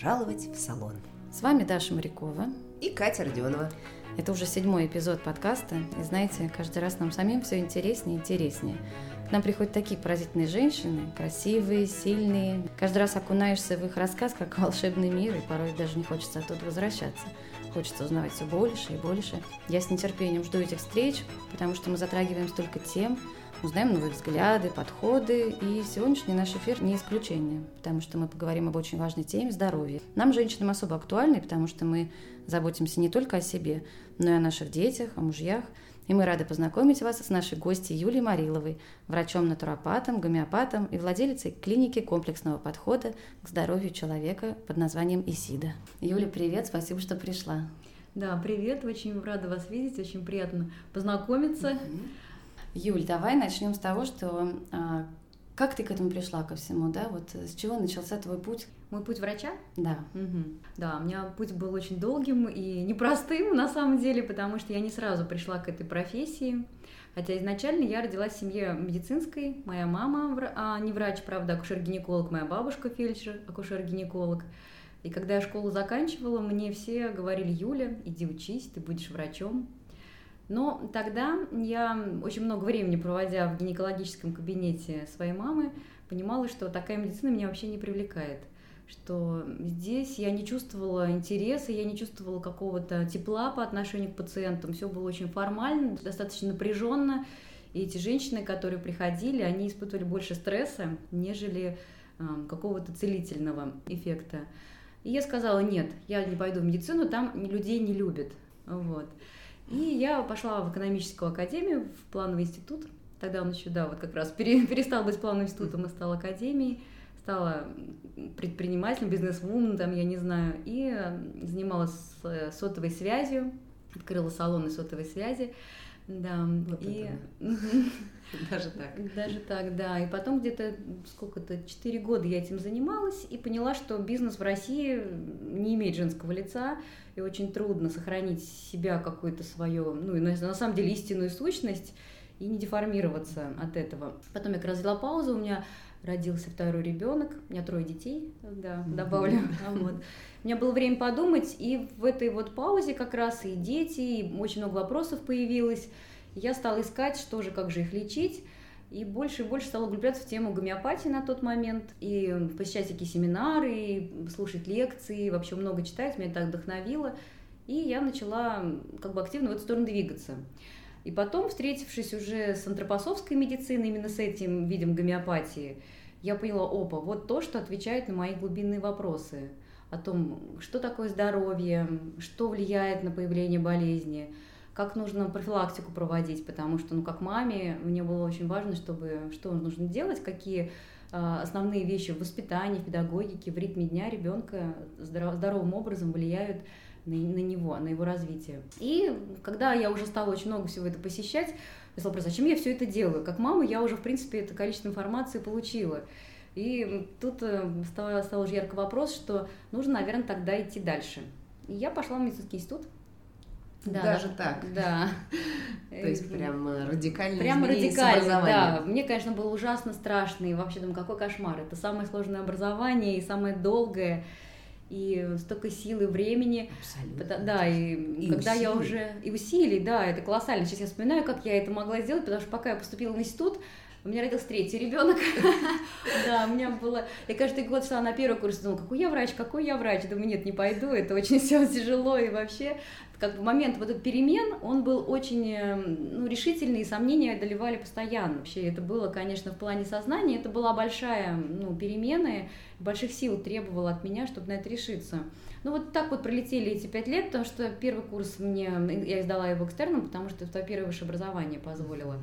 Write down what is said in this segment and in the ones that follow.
Пожаловать в салон. С вами Даша Морякова и Катя Родионова. Это уже седьмой эпизод подкаста, и знаете, каждый раз нам самим все интереснее и интереснее. К нам приходят такие поразительные женщины, красивые, сильные. Каждый раз окунаешься в их рассказ, как волшебный мир, и порой даже не хочется оттуда возвращаться. Хочется узнавать все больше и больше. Я с нетерпением жду этих встреч, потому что мы затрагиваем столько тем, узнаем новые взгляды, подходы, и сегодняшний наш эфир не исключение, потому что мы поговорим об очень важной теме – здоровье. Нам, женщинам, особо актуальной, потому что мы заботимся не только о себе, но и о наших детях, о мужьях. И мы рады познакомить вас с нашей гостьей Юлией Мариловой, врачом-натуропатом, гомеопатом и владелицей клиники комплексного подхода к здоровью человека под названием ИСИДа. Юля, привет, спасибо, что пришла. Да, привет, очень рада вас видеть, очень приятно познакомиться. Mm-hmm. Юль, давай начнем с того, что а, как ты к этому пришла ко всему, да? Вот с чего начался твой путь? Мой путь врача? Да. Угу. Да, у меня путь был очень долгим и непростым на самом деле, потому что я не сразу пришла к этой профессии. Хотя изначально я родилась в семье медицинской. Моя мама а, не врач, правда, акушер-гинеколог, моя бабушка фельдшер, акушер-гинеколог. И когда я школу заканчивала, мне все говорили, Юля, иди учись, ты будешь врачом. Но тогда я, очень много времени проводя в гинекологическом кабинете своей мамы, понимала, что такая медицина меня вообще не привлекает что здесь я не чувствовала интереса, я не чувствовала какого-то тепла по отношению к пациентам. Все было очень формально, достаточно напряженно. И эти женщины, которые приходили, они испытывали больше стресса, нежели э, какого-то целительного эффекта. И я сказала, нет, я не пойду в медицину, там людей не любят. Вот. И я пошла в экономическую академию, в плановый институт. Тогда он еще, да, вот как раз перестал быть плановым институтом и стал академией. Стала предпринимателем, бизнес-вумен, там, я не знаю, и занималась э, сотовой связью, открыла салоны сотовой связи. Да, вот и... Даже так. Даже так, да. И потом где-то сколько-то, 4 года я этим занималась и поняла, что бизнес в России не имеет женского лица, и очень трудно сохранить себя какое-то свое, ну, и на, на самом деле истинную сущность, и не деформироваться от этого. Потом я как раз взяла паузу, у меня родился второй ребенок, у меня трое детей, да, добавлю. Вот. У меня было время подумать, и в этой вот паузе как раз и дети, и очень много вопросов появилось. Я стала искать, что же, как же их лечить. И больше и больше стала углубляться в тему гомеопатии на тот момент, и посещать всякие семинары, и слушать лекции, вообще много читать, меня это вдохновило. И я начала как бы активно в эту сторону двигаться. И потом, встретившись уже с антропосовской медициной, именно с этим видом гомеопатии, я поняла, опа, вот то, что отвечает на мои глубинные вопросы о том, что такое здоровье, что влияет на появление болезни, как нужно профилактику проводить, потому что, ну, как маме, мне было очень важно, чтобы, что нужно делать, какие а, основные вещи в воспитании, в педагогике, в ритме дня ребенка здоровым образом влияют на, на него, на его развитие. И когда я уже стала очень много всего это посещать, я стала зачем я все это делаю? Как мама я уже, в принципе, это количество информации получила. И тут э, стал, стал уже ярко вопрос, что нужно, наверное, тогда идти дальше. И я пошла в медицинский институт. Да, Даже так? Да. То есть прям радикально Прям радикально, да. Мне, конечно, было ужасно страшно, и вообще думаю, какой кошмар. Это самое сложное образование и самое долгое и столько сил и времени. Абсолютно. Да, и, и когда усилий. я уже... И усилий, да, это колоссально. Сейчас я вспоминаю, как я это могла сделать, потому что пока я поступила в институт, у меня родился третий ребенок. Да, у меня было... Я каждый год шла на первый курс, думала, какой я врач, какой я врач. Думаю, нет, не пойду, это очень все тяжело и вообще как бы момент вот этот перемен, он был очень эм, ну, решительный, и сомнения одолевали постоянно. Вообще это было, конечно, в плане сознания, это была большая ну, перемена, больших сил требовало от меня, чтобы на это решиться. Ну вот так вот пролетели эти пять лет, потому что первый курс мне, я сдала его экстерном, потому что это первое высшее образование позволило.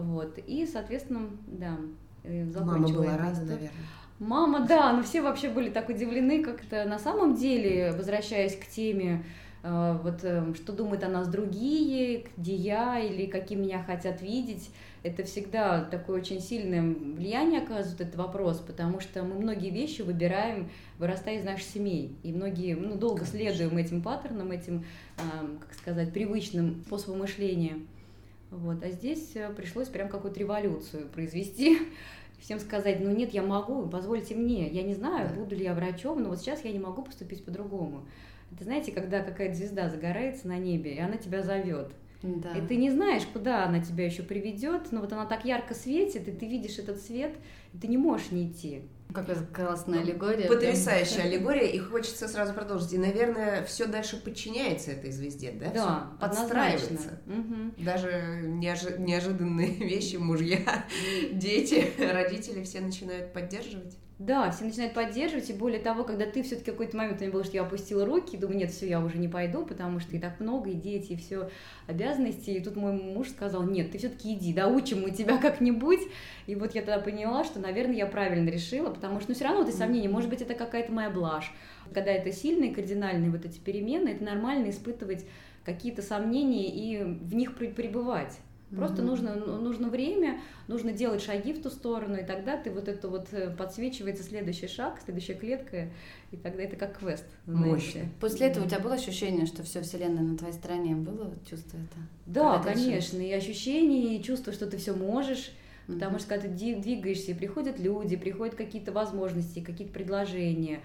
Вот, и, соответственно, да, э, Мама была рада, наверное. Мама, да, но все вообще были так удивлены, как-то на самом деле, возвращаясь к теме Э, вот э, что думают о нас другие, где я или какие меня хотят видеть. Это всегда такое очень сильное влияние оказывает этот вопрос, потому что мы многие вещи выбираем, вырастая из наших семей. И многие, ну, долго Конечно. следуем этим паттернам, этим, как сказать, привычным способам мышления. Вот. А здесь пришлось прям какую-то революцию произвести всем сказать, ну нет, я могу, позвольте мне, я не знаю, да. буду ли я врачом, но вот сейчас я не могу поступить по-другому. Это знаете, когда какая-то звезда загорается на небе, и она тебя зовет. Да. И ты не знаешь, куда она тебя еще приведет, но вот она так ярко светит, и ты видишь этот свет, и ты не можешь не идти. Какая классная аллегория. Потрясающая да? аллегория, и хочется сразу продолжить. И, наверное, все дальше подчиняется этой звезде, да? Да, всё подстраивается. Угу. Даже неожи- неожиданные вещи, мужья, дети, родители все начинают поддерживать. Да, все начинают поддерживать, и более того, когда ты все-таки какой-то момент у меня был, что я опустила руки, думаю, нет, все, я уже не пойду, потому что и так много, и дети, и все обязанности. И тут мой муж сказал, нет, ты все-таки иди, доучим мы тебя как-нибудь. И вот я тогда поняла, что, наверное, я правильно решила, потому что, ну, все равно это сомнение, может быть, это какая-то моя блажь. Когда это сильные, кардинальные вот эти перемены, это нормально испытывать какие-то сомнения и в них пребывать. Просто mm-hmm. нужно, ну, нужно время, нужно делать шаги в ту сторону, и тогда ты вот это вот э, подсвечивается следующий шаг, следующая клетка, и тогда это как квест. Мощно. После этого у тебя было ощущение, что все Вселенная на твоей стороне? Было чувство это? Да, конечно, и ощущение, и чувство, что ты все можешь. Mm-hmm. Потому что когда ты двигаешься, приходят люди, приходят какие-то возможности, какие-то предложения,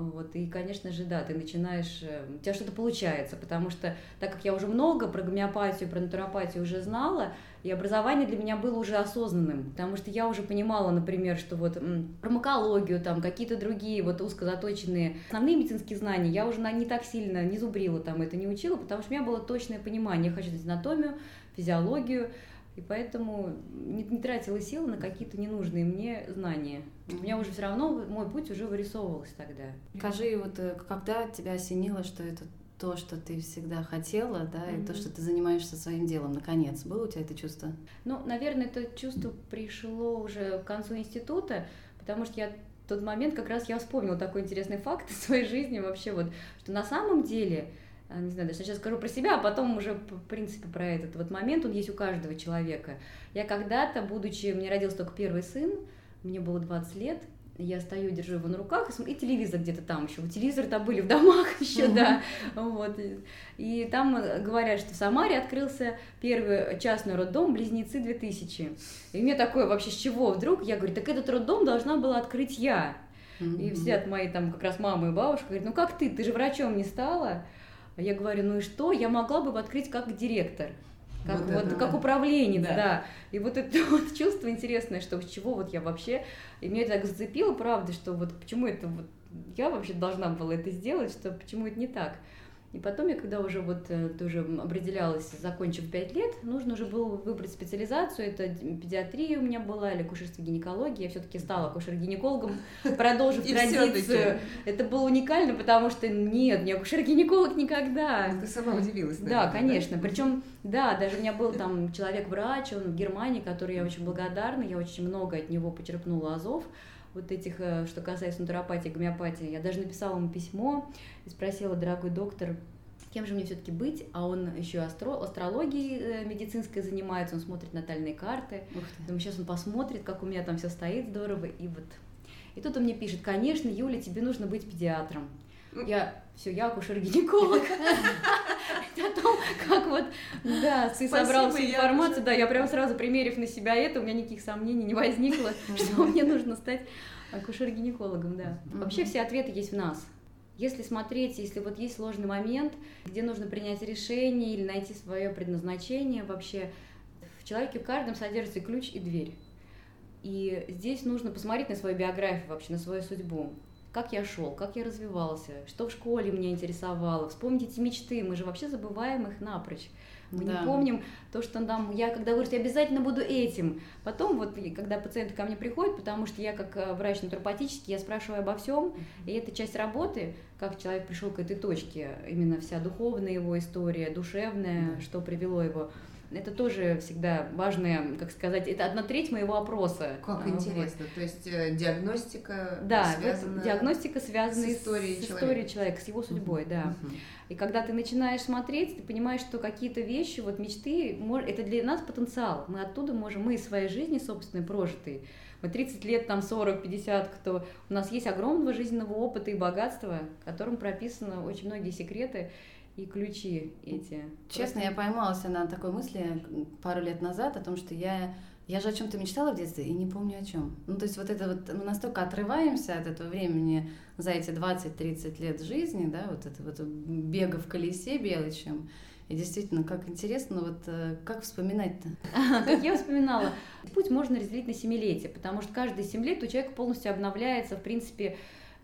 вот, и, конечно же, да, ты начинаешь, э, у тебя что-то получается, потому что, так как я уже много про гомеопатию, про натуропатию уже знала, и образование для меня было уже осознанным, потому что я уже понимала, например, что вот фармакологию, там, какие-то другие вот узкозаточенные основные медицинские знания, я уже не так сильно не зубрила там, это не учила, потому что у меня было точное понимание, я хочу знать анатомию, физиологию, и поэтому не, не тратила сил на какие-то ненужные мне знания. У меня уже все равно мой путь уже вырисовывался тогда. Скажи, вот э, когда тебя осенило, что это то, что ты всегда хотела, да, mm-hmm. и то, что ты занимаешься своим делом, наконец, было у тебя это чувство? Ну, наверное, это чувство пришло уже к концу института, потому что я в тот момент как раз я вспомнила такой интересный факт в своей жизни вообще вот, что на самом деле не знаю, даже сейчас скажу про себя, а потом уже, в принципе, про этот вот момент, он есть у каждого человека. Я когда-то, будучи, мне родился только первый сын, мне было 20 лет, я стою, держу его на руках, и, и телевизор где-то там еще. Телевизоры-то были в домах еще, да. Вот. И там говорят, что в Самаре открылся первый частный роддом «Близнецы 2000». И мне такое вообще, с чего вдруг? Я говорю, так этот роддом должна была открыть я. И все от мои там как раз мамы и бабушка говорят, ну как ты, ты же врачом не стала? А я говорю, ну и что? Я могла бы открыть как директор. Как, вот, вот как управленец, да. да. И вот это вот чувство интересное, что с чего вот я вообще... И меня это так зацепило, правда, что вот почему это вот я вообще должна была это сделать, что почему это не так. И потом я, когда уже вот э, тоже определялась, закончив 5 лет, нужно уже было выбрать специализацию. Это педиатрия у меня была или акушерство гинекология. Я все-таки стала акушер-гинекологом, продолжив традицию. Это было уникально, потому что нет, не акушер-гинеколог никогда. Ты сама удивилась. Да, конечно. Причем, да, даже у меня был там человек-врач, он в Германии, который я очень благодарна, я очень много от него почерпнула азов вот этих, э, что касается натуропатии, гомеопатии. Я даже написала ему письмо и спросила, дорогой доктор, кем же мне все-таки быть, а он еще астро астрологией э, медицинской занимается, он смотрит натальные карты. Думаю, сейчас он посмотрит, как у меня там все стоит здорово, и вот. И тут он мне пишет, конечно, Юля, тебе нужно быть педиатром. Я все, я акушер-гинеколог. о том, как вот, да, ты собрал всю информацию, да, я прям сразу примерив на себя это, у меня никаких сомнений не возникло, что мне нужно стать акушер-гинекологом, да. Вообще все ответы есть в нас. Если смотреть, если вот есть сложный момент, где нужно принять решение или найти свое предназначение, вообще в человеке в каждом содержится ключ и дверь. И здесь нужно посмотреть на свою биографию, вообще на свою судьбу как я шел, как я развивался, что в школе меня интересовало. Вспомните эти мечты, мы же вообще забываем их напрочь. Мы да. не помним то, что нам, я когда вырасту, я обязательно буду этим. Потом вот, когда пациенты ко мне приходят, потому что я как э, врач натуропатический, я спрашиваю обо всем, и это часть работы, как человек пришел к этой точке, именно вся духовная его история, душевная, да. что привело его это тоже всегда важная, как сказать, это одна треть моего опроса. Как а, интересно, вот. то есть э, диагностика да, связана... диагностика связана с историей, с, человека. историей человека, с его судьбой, uh-huh. да. Uh-huh. И когда ты начинаешь смотреть, ты понимаешь, что какие-то вещи, вот мечты, это для нас потенциал. Мы оттуда можем, мы из своей жизни собственной прожитой, мы 30 лет, там 40, 50, кто... У нас есть огромного жизненного опыта и богатства, в котором прописаны очень многие секреты, и ключи эти. Честно, Просто... я поймалась на такой мысли пару лет назад о том, что я Я же о чем-то мечтала в детстве и не помню о чем. Ну, то есть вот это вот, мы настолько отрываемся от этого времени за эти 20-30 лет жизни, да, вот это вот бега в колесе белочем. И действительно, как интересно, вот э, как вспоминать-то? Как я вспоминала, путь можно разделить на семилетие, потому что каждые семь лет у человека полностью обновляется, в принципе,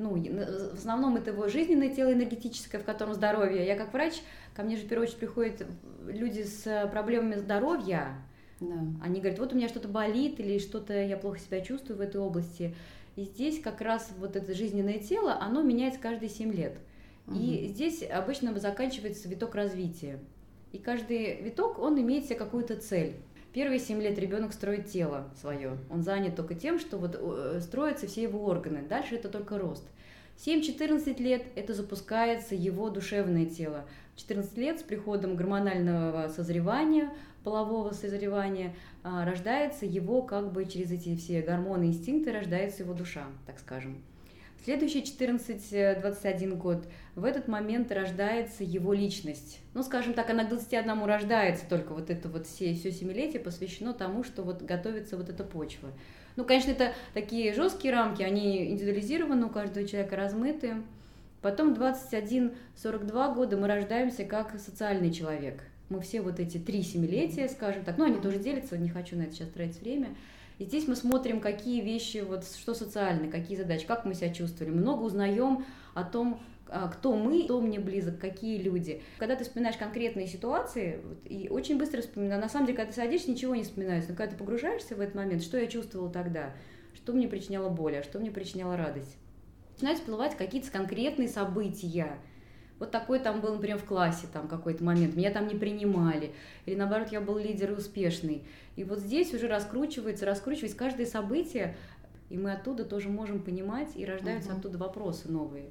ну, в основном это его жизненное тело энергетическое, в котором здоровье. Я как врач, ко мне же в первую очередь приходят люди с проблемами здоровья, да. Они говорят, вот у меня что-то болит или что-то я плохо себя чувствую в этой области. И здесь как раз вот это жизненное тело, оно меняется каждые 7 лет. Угу. И здесь обычно заканчивается виток развития. И каждый виток, он имеет себе какую-то цель. Первые 7 лет ребенок строит тело свое. Он занят только тем, что вот э, строятся все его органы. Дальше это только рост. 7-14 лет это запускается его душевное тело. 14 лет с приходом гормонального созревания полового созревания, а, рождается его как бы через эти все гормоны, инстинкты рождается его душа, так скажем. В следующие 14-21 год в этот момент рождается его личность. Ну, скажем так, она к 21 рождается, только вот это вот все, все семилетие посвящено тому, что вот готовится вот эта почва. Ну, конечно, это такие жесткие рамки, они индивидуализированы, у каждого человека размыты. Потом 21-42 года мы рождаемся как социальный человек – мы все вот эти три семилетия, скажем так, ну, они тоже делятся, не хочу на это сейчас тратить время. И здесь мы смотрим, какие вещи, вот что социальные, какие задачи, как мы себя чувствовали. Много узнаем о том, а, кто мы, кто мне близок, какие люди. Когда ты вспоминаешь конкретные ситуации, и очень быстро вспоминаю, на самом деле, когда ты садишься, ничего не вспоминаешь, но когда ты погружаешься в этот момент, что я чувствовала тогда, что мне причиняло боль, а что мне причиняло радость. Начинают всплывать какие-то конкретные события, вот такой там был, например, в классе там какой-то момент, меня там не принимали, или наоборот, я был лидер и успешный. И вот здесь уже раскручивается, раскручивается каждое событие, и мы оттуда тоже можем понимать, и рождаются угу. оттуда вопросы новые.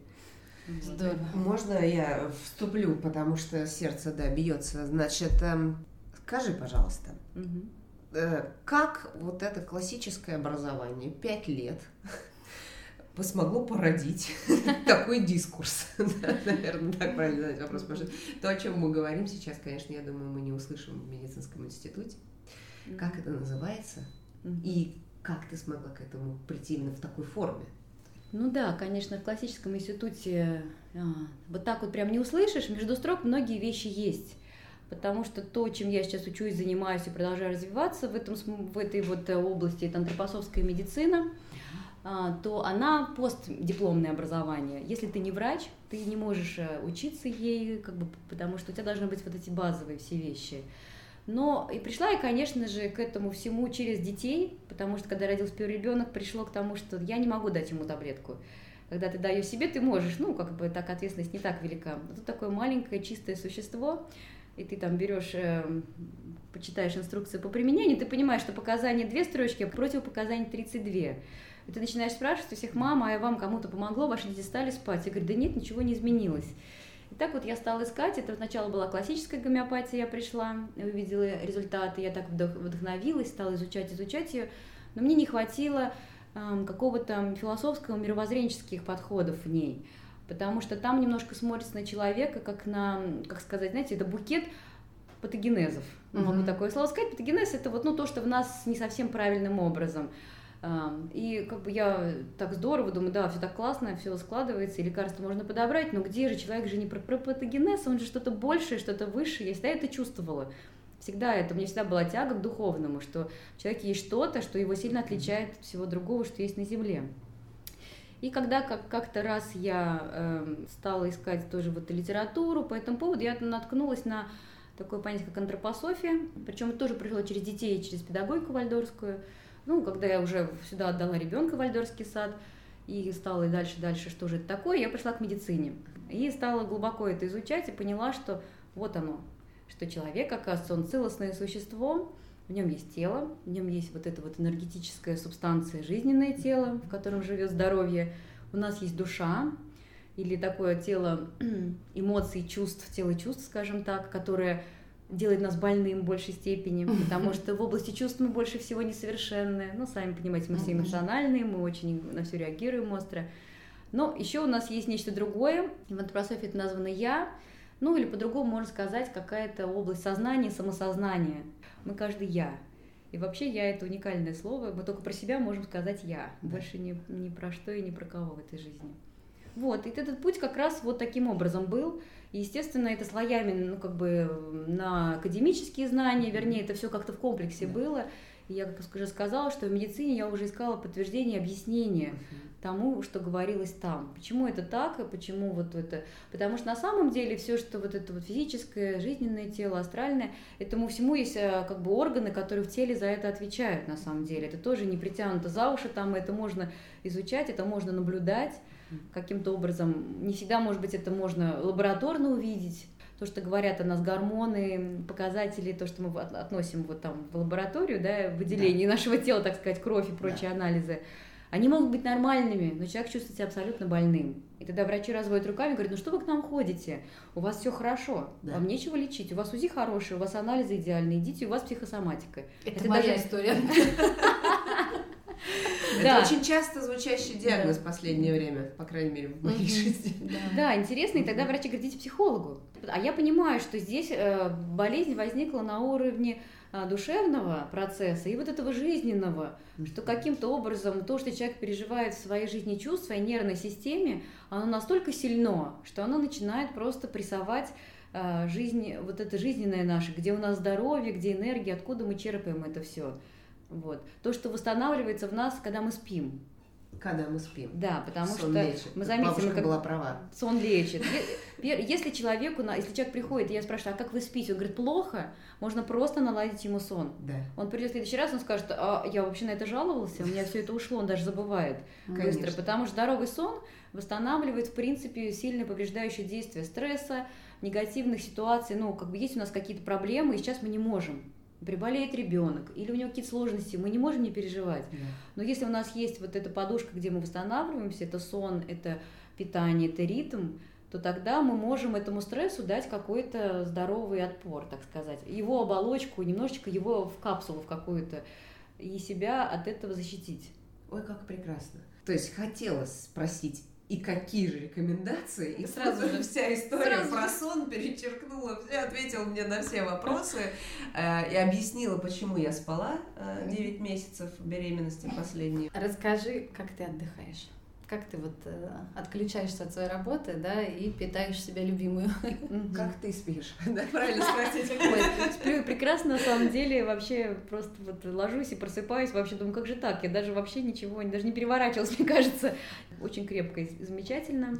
Здорово. Можно я вступлю, потому что сердце, да, бьется. Значит, эм, скажи, пожалуйста, угу. как вот это классическое образование, пять лет, смогло породить такой дискурс. Наверное, так правильно задать вопрос. Потому что то, о чем мы говорим сейчас, конечно, я думаю, мы не услышим в медицинском институте. Как это называется? И как ты смогла к этому прийти именно в такой форме? Ну да, конечно, в классическом институте а, вот так вот прям не услышишь, между строк многие вещи есть. Потому что то, чем я сейчас учусь, занимаюсь и продолжаю развиваться в, этом, в этой вот области, это антропосовская медицина – то она постдипломное образование. Если ты не врач, ты не можешь э, учиться ей, как бы, потому что у тебя должны быть вот эти базовые все вещи. Но и пришла я, конечно же, к этому всему через детей, потому что когда родился первый ребенок, пришло к тому, что я не могу дать ему таблетку. Когда ты даешь себе, ты можешь, ну, как бы так ответственность не так велика. Но тут такое маленькое чистое существо, и ты там берешь, э, почитаешь инструкцию по применению, ты понимаешь, что показания две строчки, а противопоказаний 32. И ты начинаешь спрашивать у всех, мама, а вам кому-то помогло, ваши дети стали спать? Я говорю, да нет, ничего не изменилось. И так вот я стала искать, это сначала была классическая гомеопатия, я пришла, увидела результаты, я так вдохновилась, стала изучать, изучать ее, но мне не хватило э, какого-то философского, мировоззренческих подходов в ней, потому что там немножко смотрится на человека, как на, как сказать, знаете, это букет патогенезов. Mm-hmm. Могу такое слово сказать. Патогенез это вот ну, то, что в нас не совсем правильным образом. И как бы я так здорово думаю, да, все так классно, все складывается, и лекарства можно подобрать, но где же человек же не про, про патогенез, он же что-то большее, что-то высшее. Я всегда это чувствовала. Всегда это, мне всегда была тяга к духовному, что в человеке есть что-то, что его сильно отличает от всего другого, что есть на Земле. И когда как- как-то раз я э, стала искать тоже вот литературу по этому поводу, я наткнулась на такое понятие, как антропософия, причем это тоже пришло через детей, через педагогику вальдорскую. Ну, когда я уже сюда отдала ребенка в Вальдорский сад, и стала и дальше, дальше, что же это такое, я пришла к медицине. И стала глубоко это изучать и поняла, что вот оно, что человек, оказывается, он целостное существо, в нем есть тело, в нем есть вот эта вот энергетическая субстанция, жизненное тело, в котором живет здоровье. У нас есть душа, или такое тело эмоций, чувств, тело чувств, скажем так, которое делает нас больным в большей степени, потому что в области чувств мы больше всего несовершенны. Ну, сами понимаете, мы все эмоциональные, мы очень на все реагируем остро. Но еще у нас есть нечто другое. В антропософии это названо «я», ну или по-другому можно сказать какая-то область сознания, самосознания. Мы каждый «я». И вообще я это уникальное слово, мы только про себя можем сказать я, больше ни, ни про что и ни про кого в этой жизни. Вот, и этот путь как раз вот таким образом был. И, естественно, это слоями, ну, как бы на академические знания, вернее, это все как-то в комплексе да. было. И я, как уже сказала, что в медицине я уже искала подтверждение, объяснение тому, что говорилось там. Почему это так, и почему вот это... Потому что на самом деле все, что вот это вот физическое, жизненное тело, астральное, этому всему есть э, как бы органы, которые в теле за это отвечают на самом деле. Это тоже не притянуто за уши, там это можно изучать, это можно наблюдать каким-то образом. Не всегда, может быть, это можно лабораторно увидеть, то, что говорят о нас гормоны, показатели, то, что мы относим вот там в лабораторию, да, выделение да. нашего тела, так сказать, кровь и прочие да. анализы, они могут быть нормальными, но человек чувствует себя абсолютно больным. И тогда врачи разводят руками и говорят, ну что вы к нам ходите? У вас все хорошо, да. вам нечего лечить, у вас УЗИ хорошие, у вас анализы идеальные, идите, у вас психосоматика. Это, Это моя даже... история. Это очень часто звучащий диагноз в последнее время, по крайней мере, в моей жизни. Да, интересно, и тогда врачи говорят, идите психологу. А я понимаю, что здесь э, болезнь возникла на уровне а, душевного процесса и вот этого жизненного, что каким-то образом то, что человек переживает в своей жизни чувств, в своей нервной системе, оно настолько сильно, что оно начинает просто прессовать а, жизнь, вот это жизненное наше, где у нас здоровье, где энергия, откуда мы черпаем это все. Вот. То, что восстанавливается в нас, когда мы спим. Когда мы спим. Да, потому сон что лечит. мы заметили, как была права. Сон лечит. Если человеку, если человек приходит, и я спрашиваю, а как вы спите? Он говорит, плохо, можно просто наладить ему сон. Да. Он придет в следующий раз, он скажет, а я вообще на это жаловался, у меня все это ушло, он даже забывает Конечно. быстро, потому что здоровый сон восстанавливает, в принципе, сильно повреждающее действие стресса, негативных ситуаций, ну, как бы есть у нас какие-то проблемы, и сейчас мы не можем приболеет ребенок, или у него какие-то сложности, мы не можем не переживать. Да. Но если у нас есть вот эта подушка, где мы восстанавливаемся, это сон, это питание, это ритм, то тогда мы можем этому стрессу дать какой-то здоровый отпор, так сказать. Его оболочку, немножечко его в капсулу в какую-то, и себя от этого защитить. Ой, как прекрасно. То есть хотелось спросить, и какие же рекомендации. И сразу же вся история сразу про сон перечеркнула, ответила мне на все вопросы э, и объяснила, почему я спала э, 9 месяцев беременности последней. Расскажи, как ты отдыхаешь как ты вот э, отключаешься от своей работы, да, и питаешь себя любимую. Как ты спишь? Да, правильно спросить. Сплю прекрасно, на самом деле, вообще просто вот ложусь и просыпаюсь, вообще думаю, как же так? Я даже вообще ничего, даже не переворачивалась, мне кажется. Очень крепко и замечательно.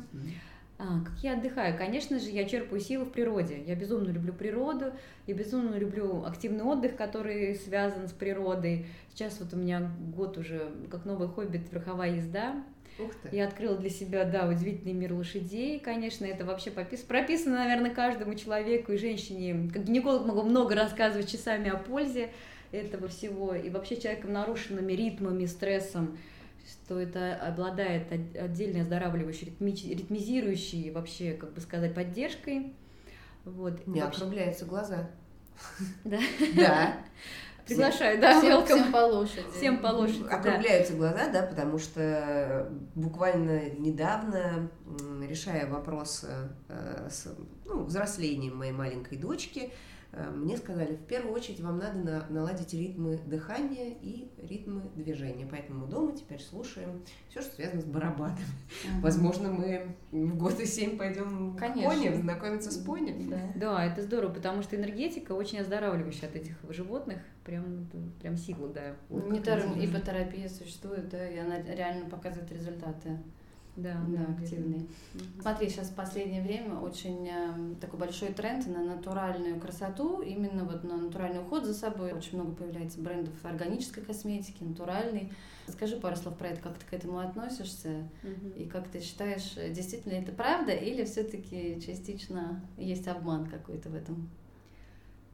А, как я отдыхаю? Конечно же, я черпаю силы в природе. Я безумно люблю природу, я безумно люблю активный отдых, который связан с природой. Сейчас вот у меня год уже как новый хобби верховая езда. Ух ты. Я открыла для себя, да, удивительный мир лошадей. Конечно, это вообще попис... прописано, наверное, каждому человеку и женщине. Как гинеколог могу много рассказывать часами о пользе этого всего. И вообще человеком нарушенными ритмами, стрессом, что это обладает отдельной оздоравливающей, ритмизирующей, вообще, как бы сказать, поддержкой. Вот. Не вообще... округляются глаза. Да. Да. Приглашаю, да, всем, всем по лошади. Всем по лошади, Округляются да. глаза, да, потому что буквально недавно, решая вопрос э, с ну, взрослением моей маленькой дочки, Э, мне сказали, в первую очередь вам надо на, наладить ритмы дыхания и ритмы движения. Поэтому дома теперь слушаем все, что связано с барабанами. uh Возможно, мы в год и семь пойдем Конечно. к пони, знакомиться с пони. Да. да, это здорово, потому что энергетика очень оздоравливающая от этих животных. Прям, прям сила, да. Недаром ипотерапия существует, да, и она реально показывает результаты. Да, да, активный. Угу. Смотри, сейчас в последнее время очень э, такой большой тренд на натуральную красоту, именно вот на натуральный уход за собой. Очень много появляется брендов органической косметики, натуральной. Скажи пару слов про это, как ты к этому относишься угу. и как ты считаешь, действительно это правда или все-таки частично есть обман какой-то в этом?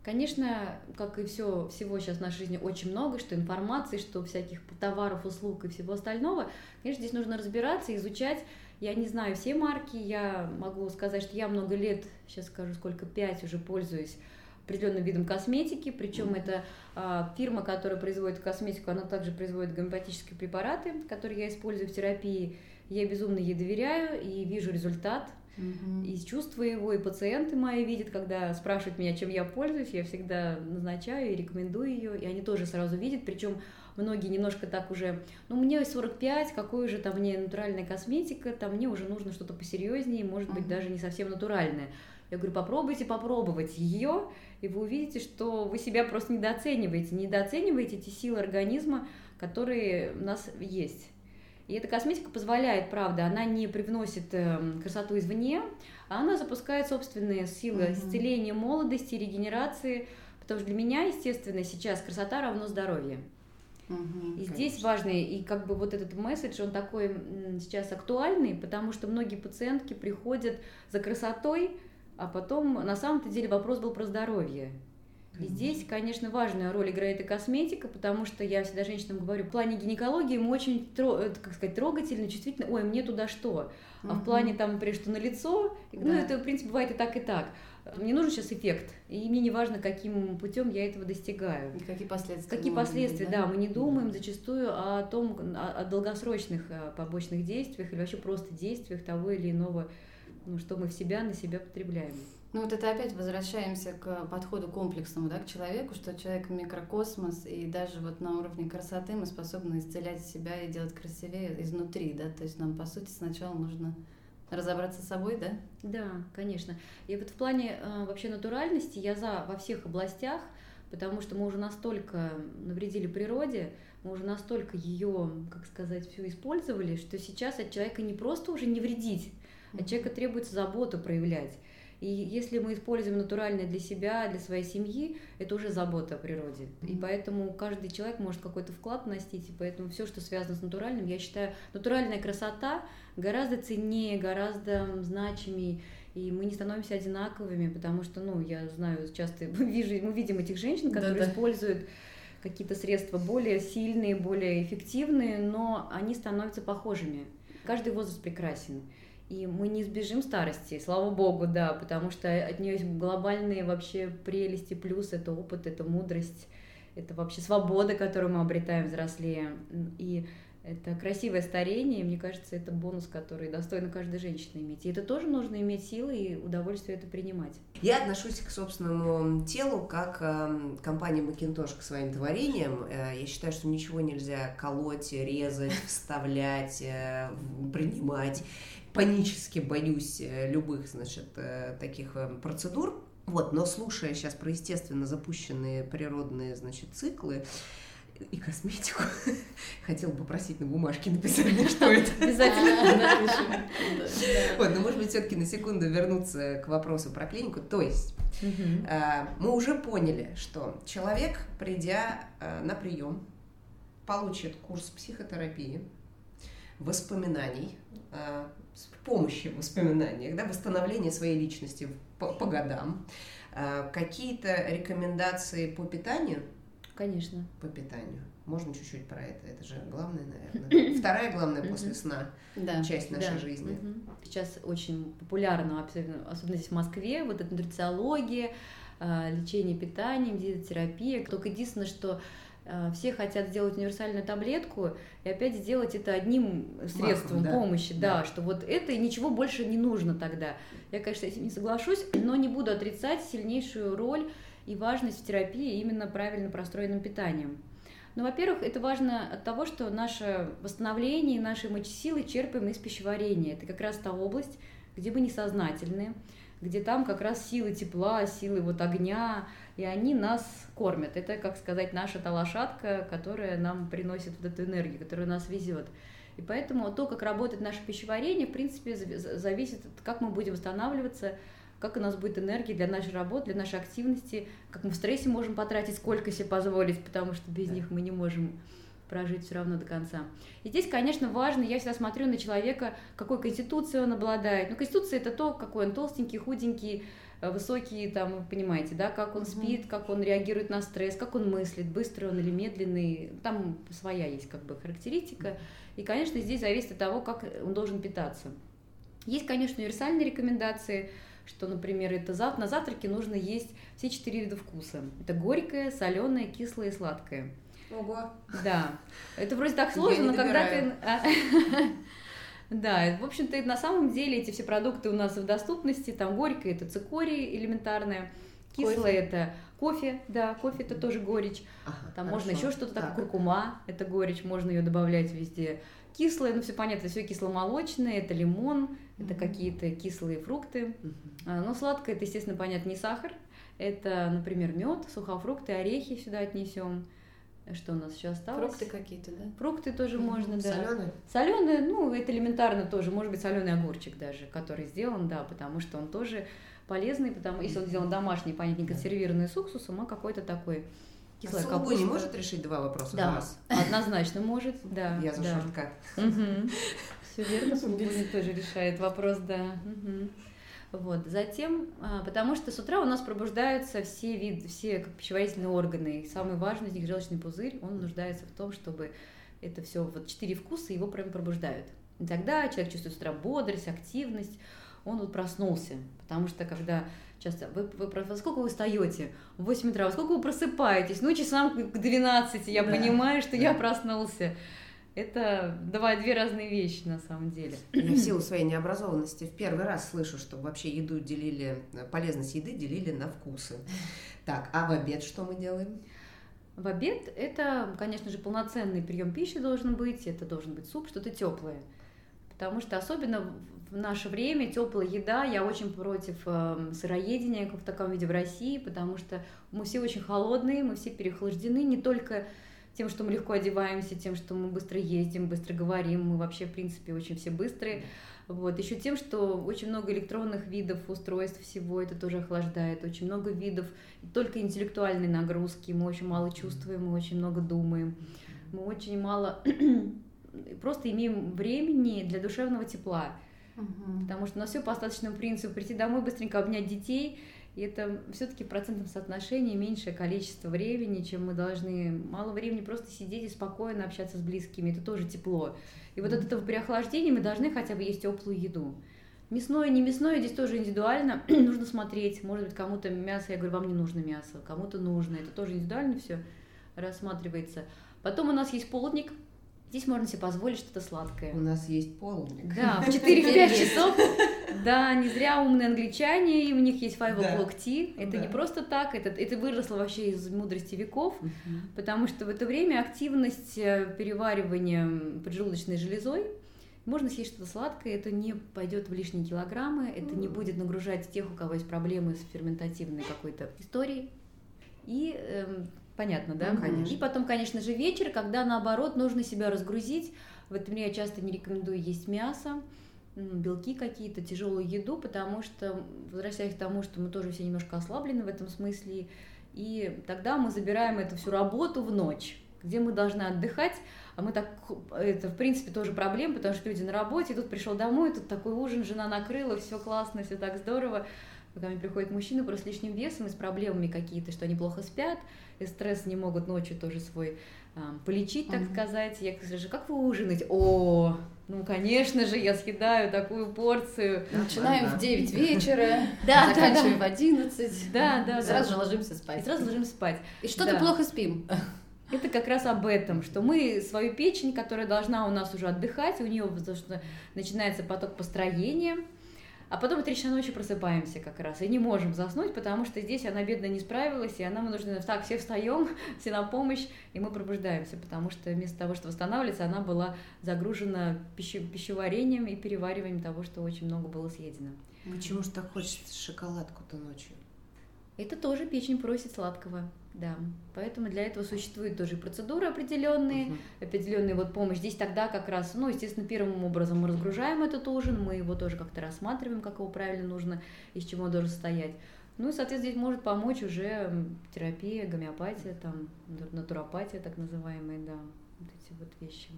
Конечно, как и все, всего сейчас в нашей жизни очень много, что информации, что всяких товаров, услуг и всего остального. Конечно, здесь нужно разбираться, изучать. Я не знаю все марки, я могу сказать, что я много лет, сейчас скажу сколько, пять уже пользуюсь определенным видом косметики, причем mm-hmm. это а, фирма, которая производит косметику, она также производит гомеопатические препараты, которые я использую в терапии. Я безумно ей доверяю и вижу результат. Угу. И чувствую его, и пациенты мои видят, когда спрашивают меня, чем я пользуюсь, я всегда назначаю и рекомендую ее, и они тоже сразу видят, причем многие немножко так уже, ну, мне 45, какой же там мне натуральная косметика, там мне уже нужно что-то посерьезнее, может быть, даже не совсем натуральное. Я говорю, попробуйте попробовать ее, и вы увидите, что вы себя просто недооцениваете, недооцениваете эти силы организма, которые у нас есть. И эта косметика позволяет, правда, она не привносит эм, красоту извне, а она запускает собственные силы mm-hmm. исцеления молодости, регенерации, потому что для меня, естественно, сейчас красота равно здоровье. Угу, и здесь важный, и как бы вот этот месседж, он такой сейчас актуальный, потому что многие пациентки приходят за красотой, а потом на самом-то деле вопрос был про здоровье. И здесь, конечно, важную роль играет и косметика, потому что я всегда женщинам говорю, в плане гинекологии мы очень, э, как сказать, трогательно, чувствительно, ой, мне туда что? А в плане там, например, что на лицо, ну, да. ну, это, в принципе, бывает и так, и так. Мне нужен сейчас эффект, и мне не важно, каким путем я этого достигаю. И какие последствия. Какие последствия, быть, да? да, мы не думаем зачастую о том, о, о долгосрочных э, побочных действиях или вообще просто действиях того или иного, ну, что мы в себя, на себя потребляем. Ну вот это опять возвращаемся к подходу комплексному, да, к человеку, что человек микрокосмос, и даже вот на уровне красоты мы способны исцелять себя и делать красивее изнутри, да, то есть нам, по сути, сначала нужно разобраться с собой, да? Да, конечно. И вот в плане э, вообще натуральности я за во всех областях, потому что мы уже настолько навредили природе, мы уже настолько ее, как сказать, все использовали, что сейчас от человека не просто уже не вредить, от человека требуется заботу проявлять. И если мы используем натуральное для себя, для своей семьи, это уже забота о природе. И поэтому каждый человек может какой-то вклад вносить, и поэтому все, что связано с натуральным, я считаю, натуральная красота гораздо ценнее, гораздо значимее и мы не становимся одинаковыми, потому что, ну, я знаю, часто вижу, мы видим этих женщин, которые Да-да. используют какие-то средства более сильные, более эффективные, но они становятся похожими. Каждый возраст прекрасен. И мы не избежим старости, слава богу, да, потому что от нее есть глобальные вообще прелести, плюс это опыт, это мудрость, это вообще свобода, которую мы обретаем взрослее. И это красивое старение, и мне кажется, это бонус, который достойно каждой женщины иметь. И это тоже нужно иметь силы и удовольствие это принимать. Я отношусь к собственному телу как э, компания Macintosh к своим творениям. Э, я считаю, что ничего нельзя колоть, резать, вставлять, э, принимать панически боюсь э, любых, значит, э, таких э, процедур. Вот, но слушая сейчас про естественно запущенные природные, значит, циклы, и косметику. Хотела попросить на бумажке написать, что это. Обязательно. Вот, но может быть все-таки на секунду вернуться к вопросу про клинику. То есть мы уже поняли, что человек, придя на прием, получит курс психотерапии, воспоминаний, помощи в воспоминаниях, да, восстановление своей личности по, по годам, а, какие-то рекомендации по питанию? Конечно. По питанию. Можно чуть-чуть про это? Это же главное, наверное. Вторая главная после сна да. часть нашей да. жизни. Сейчас очень популярно, особенно здесь в Москве, вот эта нутрициология, а, лечение питанием, диетотерапия. Только единственное, что все хотят сделать универсальную таблетку и опять сделать это одним средством Махом, да? помощи, да, да, что вот это и ничего больше не нужно тогда. Я, конечно, с этим не соглашусь, но не буду отрицать сильнейшую роль и важность в терапии именно правильно простроенным питанием. Ну, во-первых, это важно от того, что наше восстановление, наши мочесилы черпаем из пищеварения. Это как раз та область, где мы несознательны, где там как раз силы тепла, силы вот огня, и они нас кормят. Это, как сказать, наша та лошадка, которая нам приносит вот эту энергию, которая нас везет. И поэтому то, как работает наше пищеварение, в принципе, зависит от как мы будем восстанавливаться, как у нас будет энергия для нашей работы, для нашей активности, как мы в стрессе можем потратить, сколько себе позволить, потому что без них мы не можем прожить все равно до конца. И здесь, конечно, важно, я всегда смотрю на человека, какой конституцией он обладает. Ну, конституция это то, какой он толстенький, худенький, Э, высокий, там, понимаете, да, как он спит, как он реагирует на стресс, как он мыслит, быстрый он или медленный, там своя есть как бы характеристика. И, конечно, здесь зависит от того, как он должен питаться. Есть, конечно, универсальные рекомендации, что, например, это зав... на завтраке нужно есть все четыре вида вкуса. Это горькое, соленое, кислое и сладкое. Ого. Да. Это вроде так сложно, но когда ты... Да, в общем-то, на самом деле эти все продукты у нас в доступности. Там горькое это цикорий элементарное, кислое это кофе, да, кофе это тоже горечь. Ага, там хорошо. можно еще что-то такое, куркума, это горечь, можно ее добавлять везде. Кислое, ну все понятно, все кисломолочное, это лимон, это какие-то кислые фрукты. Mm-hmm. Но сладкое, это, естественно, понятно, не сахар. Это, например, мед, сухофрукты, орехи сюда отнесем. Что у нас еще осталось? Фрукты какие-то, да? Фрукты тоже mm-hmm. можно, да. Соленые? Соленые, ну, это элементарно тоже. Может быть, соленый огурчик даже, который сделан, да, потому что он тоже полезный, потому если он сделан домашний, понятно, не консервированный с уксусом, а какой-то такой кислая а капуста. не может решить два вопроса да, раз? однозначно может, да. Я за да. шорткат. Все верно, сулугуни тоже решает вопрос, да. Вот. Затем, а, потому что с утра у нас пробуждаются все виды, все как пищеварительные органы. И самый важный из них желчный пузырь, он нуждается в том, чтобы это все, вот четыре вкуса его прям пробуждают. И тогда человек чувствует с утра бодрость, активность, он вот проснулся. Потому что когда часто, вы, вы, во сколько вы встаете? В 8 утра, во сколько вы просыпаетесь? Ну, часам к 12 я да. понимаю, что да. я проснулся. Это два, две разные вещи на самом деле. Я в силу своей необразованности в первый раз слышу, что вообще еду делили, полезность еды делили на вкусы. Так, а в обед что мы делаем? В обед это, конечно же, полноценный прием пищи должен быть, это должен быть суп, что-то теплое. Потому что особенно в наше время теплая еда, я очень против э, сыроедения как в таком виде в России, потому что мы все очень холодные, мы все переохлаждены, не только тем, что мы легко одеваемся, тем, что мы быстро ездим, быстро говорим, мы вообще, в принципе, очень все быстрые. Вот. Еще тем, что очень много электронных видов устройств всего, это тоже охлаждает, очень много видов, только интеллектуальной нагрузки, мы очень мало чувствуем, мы очень много думаем, мы очень мало просто имеем времени для душевного тепла. Угу. Потому что у нас все по остаточному принципу прийти домой, быстренько обнять детей, и это все-таки в процентном соотношении меньшее количество времени, чем мы должны. Мало времени просто сидеть и спокойно общаться с близкими. Это тоже тепло. И вот от этого переохлаждения мы должны хотя бы есть теплую еду. Мясное, не мясное, здесь тоже индивидуально. нужно смотреть. Может быть, кому-то мясо, я говорю, вам не нужно мясо, кому-то нужно. Это тоже индивидуально все рассматривается. Потом у нас есть полдник, Здесь можно себе позволить что-то сладкое. У нас есть полдник. Да, в 4-5 часов. Да, не зря умные англичане, и у них есть five o'clock tea. Это да. не просто так, это, это выросло вообще из мудрости веков, угу. потому что в это время активность э, переваривания поджелудочной железой можно съесть что-то сладкое, это не пойдет в лишние килограммы, это не будет нагружать тех, у кого есть проблемы с ферментативной какой-то историей. И эм, Понятно, да? Ну, конечно. И потом, конечно же, вечер, когда наоборот нужно себя разгрузить. В этом я часто не рекомендую есть мясо, белки какие-то, тяжелую еду, потому что, возвращаясь к тому, что мы тоже все немножко ослаблены в этом смысле, и тогда мы забираем эту всю работу в ночь, где мы должны отдыхать, а мы так, это в принципе тоже проблема, потому что люди на работе, тут пришел домой, тут такой ужин, жена накрыла, все классно, все так здорово, когда мне приходят мужчины просто с лишним весом и с проблемами какие-то, что они плохо спят, и стресс не могут ночью тоже свой а, полечить, так mm-hmm. сказать. Я скажу, как вы ужинаете? О, ну, конечно же, я съедаю такую порцию. Начинаем в 9 вечера, да, заканчиваем в 11. Да, да, Сразу же ложимся спать. И сразу ложимся спать. И что-то плохо спим. Это как раз об этом, что мы свою печень, которая должна у нас уже отдыхать, у нее начинается поток построения, а потом в 3 часа ночи просыпаемся как раз и не можем заснуть, потому что здесь она, бедно, не справилась, и она вынуждена, так, все встаем, все на помощь, и мы пробуждаемся, потому что вместо того, чтобы восстанавливаться, она была загружена пищу, пищеварением и перевариванием того, что очень много было съедено. Почему же так хочется шоколадку-то ночью? Это тоже печень просит сладкого. Да, поэтому для этого существуют тоже процедуры определенные, uh-huh. определенная вот помощь. Здесь тогда как раз, ну, естественно, первым образом мы разгружаем этот ужин, мы его тоже как-то рассматриваем, как его правильно нужно, из чего он должен состоять. Ну и, соответственно, здесь может помочь уже терапия, гомеопатия, там, натуропатия так называемая, да, вот эти вот вещи.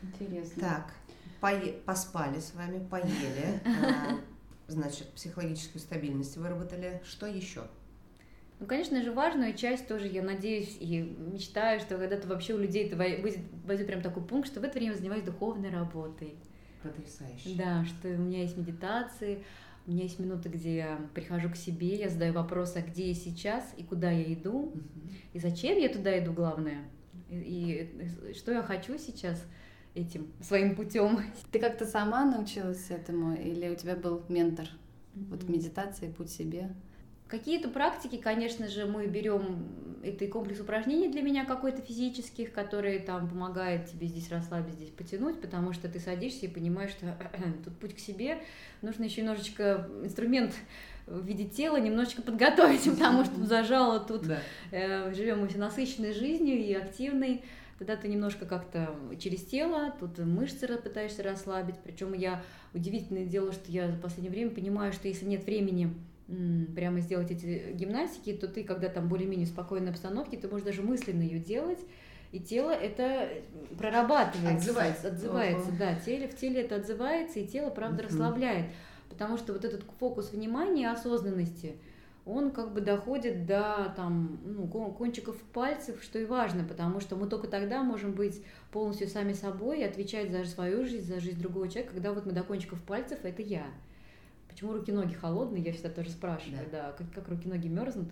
Интересно. Так, пое- поспали с вами, поели, а, значит, психологическую стабильность выработали. Что еще? Ну, конечно же, важную часть тоже, я надеюсь и мечтаю, что когда-то вообще у людей это будет, будет прям такой пункт, что в это время занимаюсь духовной работой. Потрясающе. Да, что у меня есть медитации, у меня есть минуты, где я прихожу к себе, я задаю вопрос, а где я сейчас и куда я иду, угу. и зачем я туда иду, главное, и, и что я хочу сейчас. этим своим путем. Ты как-то сама научилась этому или у тебя был ментор? Mm-hmm. Вот медитация, путь себе. Какие-то практики, конечно же, мы берем, это и комплекс упражнений для меня какой-то физических, которые там помогают тебе здесь расслабить, здесь потянуть, потому что ты садишься и понимаешь, что тут путь к себе, нужно еще немножечко инструмент в виде тела немножечко подготовить, потому что зажало тут, да. э, живем мы все насыщенной жизнью и активной, тогда ты немножко как-то через тело, тут мышцы пытаешься расслабить, причем я удивительное дело, что я в последнее время понимаю, что если нет времени прямо сделать эти гимнастики, то ты, когда там более-менее спокойной обстановке, ты можешь даже мысленно ее делать, и тело это прорабатывает. Отзывается. Отзывается, Ого. да. Теле, в теле это отзывается, и тело, правда, uh расслабляет. Потому что вот этот фокус внимания, осознанности, он как бы доходит до там, ну, кончиков пальцев, что и важно, потому что мы только тогда можем быть полностью сами собой и отвечать за свою жизнь, за жизнь другого человека, когда вот мы до кончиков пальцев это я. Почему руки-ноги холодные, я всегда тоже спрашиваю, да, да как, как руки-ноги мерзнут.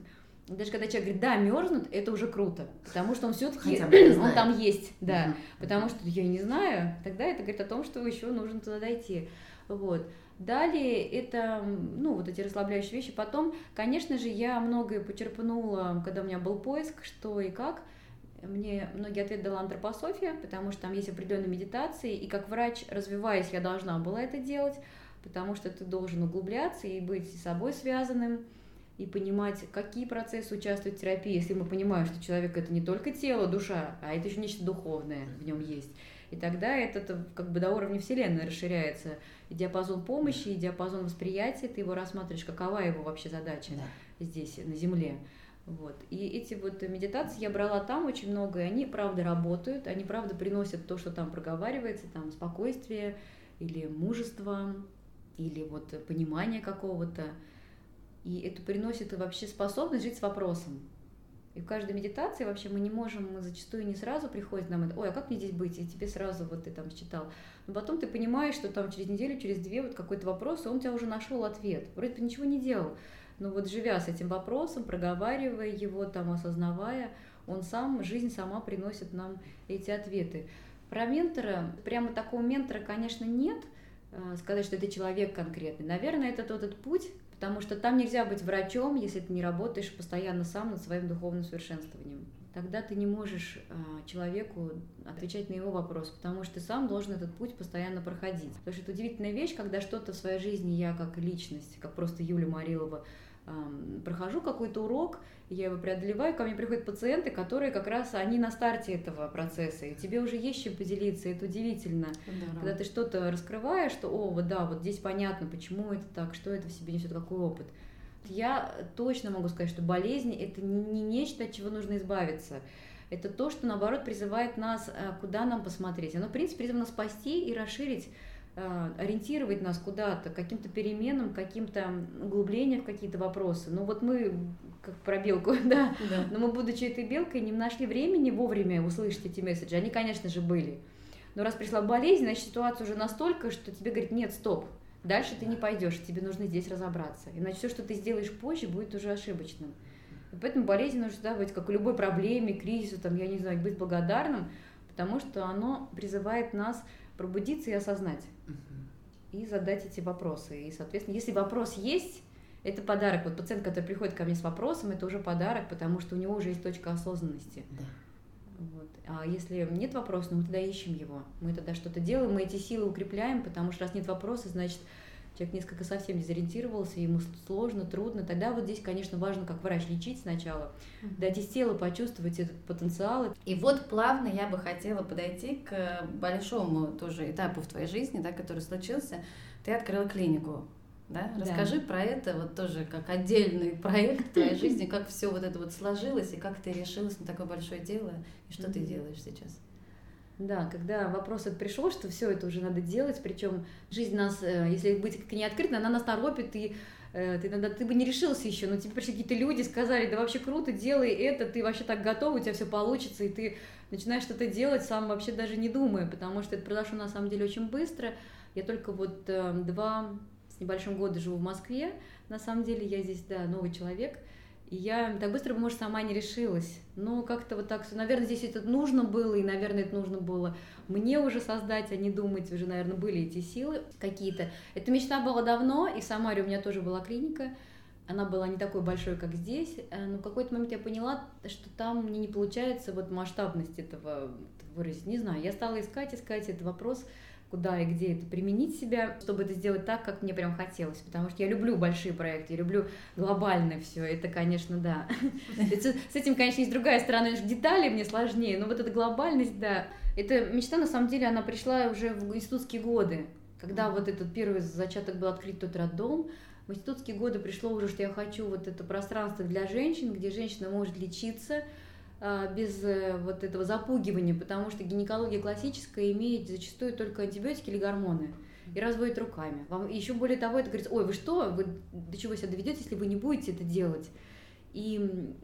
Даже когда человек говорит, да, мерзнут, это уже круто, потому что он все-таки, он там есть, да, угу. потому что я не знаю, тогда это говорит о том, что еще нужно туда дойти, вот. Далее это, ну, вот эти расслабляющие вещи. Потом, конечно же, я многое почерпнула, когда у меня был поиск, что и как. Мне многие ответы дала антропософия, потому что там есть определенные медитации, и как врач, развиваясь, я должна была это делать потому что ты должен углубляться и быть с собой связанным, и понимать, какие процессы участвуют в терапии, если мы понимаем, что человек это не только тело, душа, а это еще нечто духовное в нем есть. И тогда это как бы до уровня Вселенной расширяется и диапазон помощи, и диапазон восприятия, ты его рассматриваешь, какова его вообще задача да. здесь, на Земле. Вот. И эти вот медитации я брала там очень много, и они правда работают, они правда приносят то, что там проговаривается, там спокойствие или мужество, или вот понимание какого-то. И это приносит вообще способность жить с вопросом. И в каждой медитации вообще мы не можем, мы зачастую не сразу приходит нам это, ой, а как мне здесь быть? И тебе сразу вот ты там считал. Но потом ты понимаешь, что там через неделю, через две вот какой-то вопрос, и он тебя уже нашел ответ. Вроде бы ничего не делал. Но вот живя с этим вопросом, проговаривая его, там осознавая, он сам, жизнь сама приносит нам эти ответы. Про ментора, прямо такого ментора, конечно, нет – сказать, что это человек конкретный. Наверное, это тот этот путь, потому что там нельзя быть врачом, если ты не работаешь постоянно сам над своим духовным совершенствованием. Тогда ты не можешь э, человеку отвечать на его вопрос, потому что ты сам должен этот путь постоянно проходить. Потому что это удивительная вещь, когда что-то в своей жизни я как личность, как просто Юля Марилова, прохожу какой-то урок, я его преодолеваю, ко мне приходят пациенты, которые как раз, они на старте этого процесса, и тебе уже есть чем поделиться, это удивительно. Да, Когда ты что-то раскрываешь, что, о, вот да, вот здесь понятно, почему это так, что это в себе несет, какой опыт. Я точно могу сказать, что болезнь – это не нечто, от чего нужно избавиться. Это то, что, наоборот, призывает нас, э, куда нам посмотреть. Оно, в принципе, призвано спасти и расширить ориентировать нас куда-то, каким-то переменам, каким-то углублениям в какие-то вопросы. Но вот мы, как про белку, да, да, но мы, будучи этой белкой, не нашли времени вовремя услышать эти месседжи. Они, конечно же, были. Но раз пришла болезнь, значит, ситуация уже настолько, что тебе говорит, нет, стоп, дальше ты не пойдешь, тебе нужно здесь разобраться. Иначе все, что ты сделаешь позже, будет уже ошибочным. И поэтому болезнь нужно всегда быть, как у любой проблеме, кризису, там, я не знаю, быть благодарным, потому что оно призывает нас пробудиться и осознать. И задать эти вопросы. И, соответственно, если вопрос есть, это подарок. Вот пациент, который приходит ко мне с вопросом, это уже подарок, потому что у него уже есть точка осознанности. Да. Вот. А если нет вопроса, ну мы тогда ищем его. Мы тогда что-то делаем, мы эти силы укрепляем, потому что раз нет вопроса, значит, человек несколько совсем дезориентировался, ему сложно, трудно, тогда вот здесь, конечно, важно, как врач, лечить сначала, mm-hmm. дать из тела почувствовать этот потенциал. И вот плавно я бы хотела подойти к большому тоже этапу в твоей жизни, да, который случился. Ты открыла клинику. Да? Расскажи да. про это вот тоже как отдельный проект в твоей жизни, как все вот это вот сложилось и как ты решилась на такое большое дело и что mm-hmm. ты делаешь сейчас. Да, когда вопрос этот пришел, что все это уже надо делать, причем жизнь нас, э, если быть как не открыта, она нас торопит, и э, ты, иногда, ты бы не решился еще, но тебе пришли какие-то люди, сказали, да вообще круто, делай это, ты вообще так готов, у тебя все получится, и ты начинаешь что-то делать, сам вообще даже не думая, потому что это произошло на самом деле очень быстро. Я только вот э, два с небольшим года живу в Москве, на самом деле я здесь, да, новый человек – И я так быстро, может, сама не решилась. Но как-то вот так. Наверное, здесь это нужно было, и, наверное, это нужно было мне уже создать, а не думать. Уже, наверное, были эти силы какие-то. Эта мечта была давно, и в Самаре у меня тоже была клиника. Она была не такой большой, как здесь. Э, но в какой-то момент я поняла, что там мне не получается вот масштабность этого выразить. Не знаю, я стала искать, искать этот вопрос куда и где это применить себя, чтобы это сделать так, как мне прям хотелось. Потому что я люблю большие проекты, я люблю глобальное все. Это, конечно, да. С этим, конечно, есть другая сторона, детали мне сложнее, но вот эта глобальность, да. Эта мечта, на самом деле, она пришла уже в институтские годы, когда вот этот первый зачаток был открыт тот роддом, в институтские годы пришло уже, что я хочу вот это пространство для женщин, где женщина может лечиться, без э, вот этого запугивания, потому что гинекология классическая имеет зачастую только антибиотики или гормоны и разводит руками. Вам еще более того, это говорится, ой, вы что, вы до чего себя доведете, если вы не будете это делать? И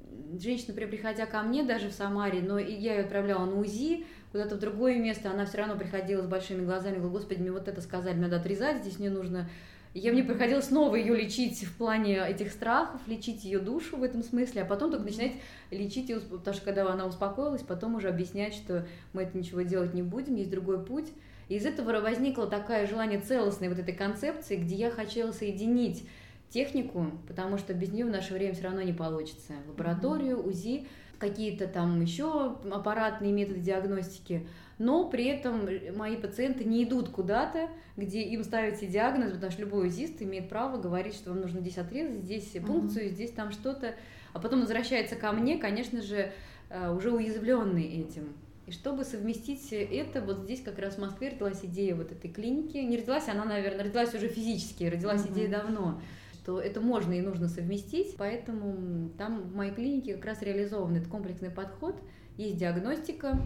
женщина, приходя ко мне даже в Самаре, но я ее отправляла на УЗИ, куда-то в другое место, она все равно приходила с большими глазами, говорила, господи, мне вот это сказали, надо отрезать, здесь мне нужно я мне приходилось снова ее лечить в плане этих страхов, лечить ее душу в этом смысле, а потом только начинать лечить ее, потому что когда она успокоилась, потом уже объяснять, что мы это ничего делать не будем, есть другой путь. И из этого возникло такое желание целостной вот этой концепции, где я хотела соединить технику, потому что без нее в наше время все равно не получится. Лабораторию, УЗИ, какие-то там еще аппаратные методы диагностики, но при этом мои пациенты не идут куда-то, где им ставите диагноз, потому что любой УЗИст имеет право говорить, что вам нужно здесь отрезать, здесь пункцию, uh-huh. здесь там что-то, а потом возвращается ко мне, конечно же, э, уже уязвленный этим. И чтобы совместить это, вот здесь как раз в Москве родилась идея вот этой клиники. Не родилась она, наверное, родилась уже физически, родилась uh-huh. идея давно что это можно и нужно совместить, поэтому там в моей клинике как раз реализован этот комплексный подход, есть диагностика,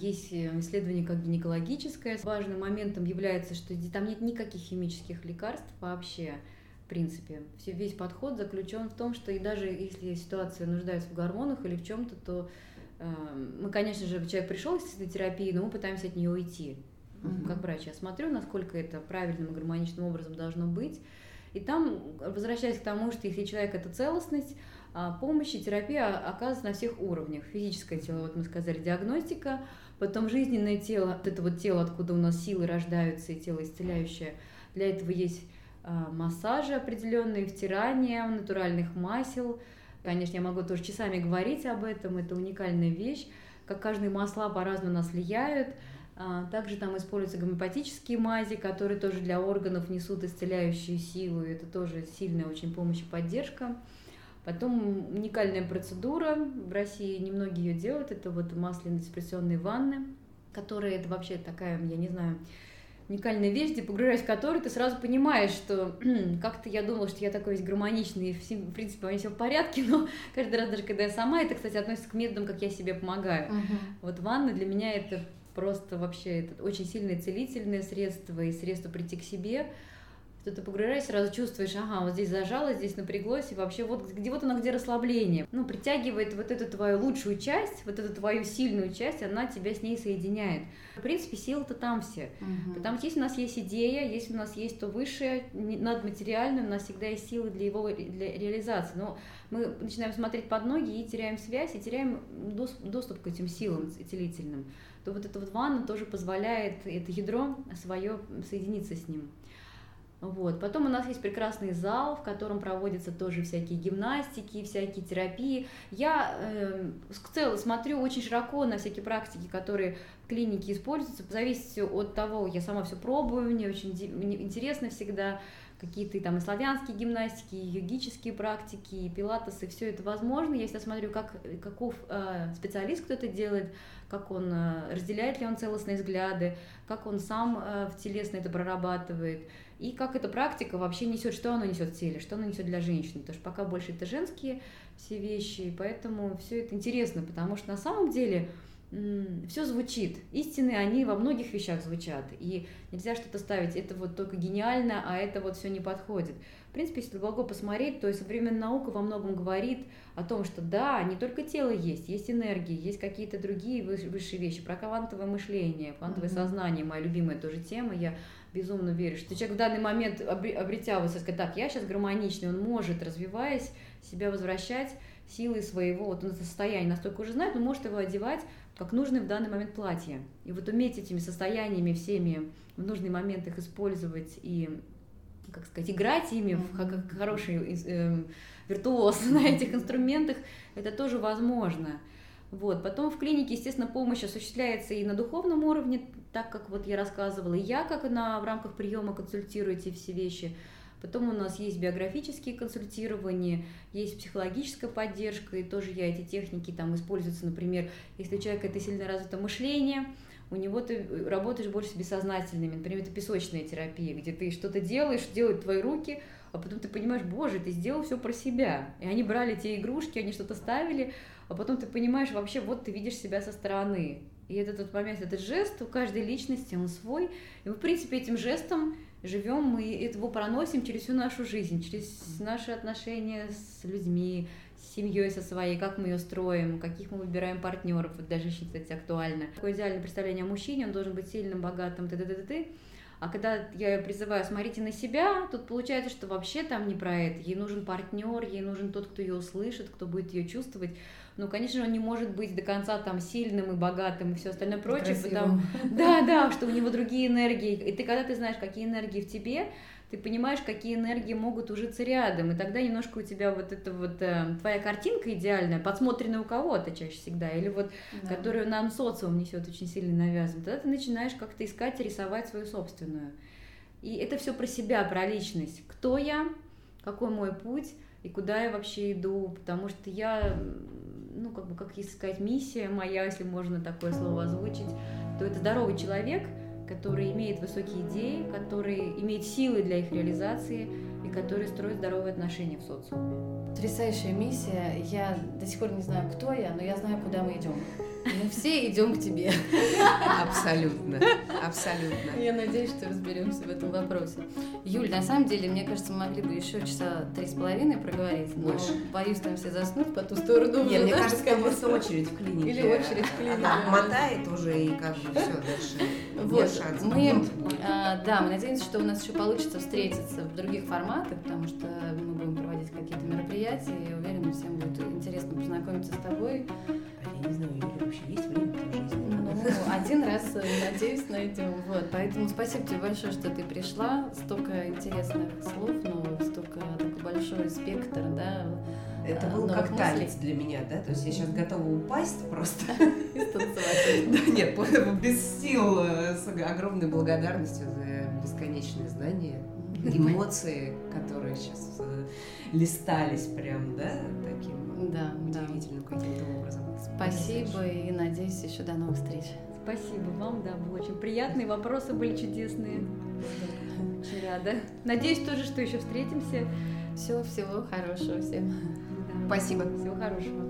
есть э, исследование как гинекологическое. Важным моментом является, что там нет никаких химических лекарств вообще. В принципе, все, весь подход заключен в том, что и даже если ситуация нуждается в гормонах или в чем-то, то э, мы, конечно же, человек пришел с этой терапией, но мы пытаемся от нее уйти. Угу. Как врач я смотрю, насколько это правильным и гармоничным образом должно быть. И там, возвращаясь к тому, что если человек это целостность, а, помощь и терапия оказывается на всех уровнях. Физическое тело, вот мы сказали, диагностика, потом жизненное тело, вот это вот тело, откуда у нас силы рождаются, и тело исцеляющее. Для этого есть а, массажи определенные, втирания натуральных масел. Конечно, я могу тоже часами говорить об этом, это уникальная вещь, как каждые масла по-разному нас влияют. А, также там используются гомеопатические мази, которые тоже для органов несут исцеляющую силу, это тоже сильная очень помощь и поддержка. Потом уникальная процедура, в России немногие ее делают, это вот масляно-депрессионные ванны, которые это вообще такая, я не знаю, уникальная вещь, где погружаясь в которую, ты сразу понимаешь, что как-то я думала, что я такой весь гармоничный, и в принципе у меня все в порядке, но каждый раз, даже когда я сама, это, кстати, относится к методам, как я себе помогаю. Uh-huh. Вот ванна для меня это просто вообще это очень сильное целительное средство и средство прийти к себе что ты погружаешь, сразу чувствуешь, ага, вот здесь зажало, здесь напряглось, и вообще вот где вот оно, где расслабление. Ну, притягивает вот эту твою лучшую часть, вот эту твою сильную часть, она тебя с ней соединяет. В принципе, силы-то там все. Угу. Потому что если у нас есть идея, если у нас есть то высшее, надматериальное, у нас всегда есть силы для его для реализации. Но мы начинаем смотреть под ноги и теряем связь, и теряем доступ к этим силам целительным. То вот эта вот ванна тоже позволяет это ядро свое соединиться с ним. Вот. Потом у нас есть прекрасный зал, в котором проводятся тоже всякие гимнастики, всякие терапии. Я э, в целом смотрю очень широко на всякие практики, которые в клинике используются. Зависит от того, я сама все пробую, мне очень интересно всегда какие-то там и славянские гимнастики, и йогические практики, и пилатесы, все это возможно. Я всегда смотрю, как, каков э, специалист, кто это делает, как он, э, разделяет ли он целостные взгляды, как он сам э, в телесно это прорабатывает и как эта практика вообще несет, что она несет в теле, что она несет для женщины, потому что пока больше это женские все вещи, и поэтому все это интересно, потому что на самом деле все звучит. Истины, они во многих вещах звучат. И нельзя что-то ставить, это вот только гениально, а это вот все не подходит. В принципе, если глубоко посмотреть, то современная наука во многом говорит о том, что да, не только тело есть, есть энергия, есть какие-то другие высшие вещи, про квантовое мышление, квантовое mm-hmm. сознание, моя любимая тоже тема. Я безумно верю, что человек в данный момент, обретя вот, сказать, так, я сейчас гармоничный, он может, развиваясь, себя возвращать силой своего вот он состояние настолько уже знает, он может его одевать как нужное в данный момент платье. И вот уметь этими состояниями всеми в нужный момент их использовать и, как сказать, играть ими mm-hmm. как, как хороший э, виртуоз на этих инструментах, это тоже возможно. Вот. Потом в клинике, естественно, помощь осуществляется и на духовном уровне, так как вот я рассказывала, и я как на, в рамках приема консультирую эти все вещи. Потом у нас есть биографические консультирования, есть психологическая поддержка, и тоже я эти техники там используются, например, если у человека это сильно развито мышление, у него ты работаешь больше с бессознательными, например, это песочная терапия, где ты что-то делаешь, делают твои руки, а потом ты понимаешь, боже, ты сделал все про себя. И они брали те игрушки, они что-то ставили, а потом ты понимаешь, вообще, вот ты видишь себя со стороны. И этот тот момент, этот жест у каждой личности, он свой. И мы, в принципе, этим жестом живем, мы его проносим через всю нашу жизнь, через наши отношения с людьми, с семьей со своей, как мы ее строим, каких мы выбираем партнеров. Вот даже кстати, актуально. Такое идеальное представление о мужчине, он должен быть сильным, богатым, т-т-т-т. А когда я ее призываю, смотрите на себя, тут получается, что вообще там не про это. Ей нужен партнер, ей нужен тот, кто ее услышит, кто будет ее чувствовать. Ну, конечно, он не может быть до конца там сильным и богатым и все остальное прочее, потому да, да, что у него другие энергии. И ты когда ты знаешь, какие энергии в тебе, ты понимаешь, какие энергии могут ужиться рядом, и тогда немножко у тебя вот эта вот э, твоя картинка идеальная, подсмотренная у кого-то чаще всегда, или вот да. которую нам социум несет очень сильно навязывает, тогда ты начинаешь как-то искать и рисовать свою собственную. И это все про себя, про личность. Кто я, какой мой путь и куда я вообще иду, потому что я, ну, как бы, как искать миссия моя, если можно такое слово озвучить, то это здоровый человек – который имеет высокие идеи, который имеет силы для их реализации и который строит здоровые отношения в социуме. Потрясающая миссия. Я до сих пор не знаю, кто я, но я знаю, куда мы идем. Мы все идем к тебе. Абсолютно. Абсолютно. Я надеюсь, что разберемся в этом вопросе. Юль, на самом деле, мне кажется, мы могли бы еще часа три с половиной проговорить, но Больше. боюсь там все заснуть по ту сторону. Нет, мне кажется, просто очередь в клинике. Или очередь в клинике. Она мотает уже и как бы все дальше. Вот, мы, а, да, мы надеемся, что у нас еще получится встретиться в других форматах, потому что мы будем проводить какие-то мероприятия, и уверена, всем будет интересно познакомиться с тобой. Я не знаю, или вообще есть время в жизни? Ну, один раз, э, надеюсь, найдем. Вот, поэтому спасибо тебе большое, что ты пришла. Столько интересных слов, но столько такой большой спектр, да, это был Но как танец для меня, да? То есть я сейчас готова упасть просто. Да нет, без сил, э, с огромной благодарностью за бесконечные знания, эмоции, которые сейчас э, листались прям, да, таким да, удивительным каким-то образом. Спасибо и надеюсь еще до новых встреч. Спасибо вам, да, было очень приятно, и вопросы были чудесные. Очень рада. Надеюсь тоже, что еще встретимся. Все, всего хорошего всем. Спасибо. Всего хорошего.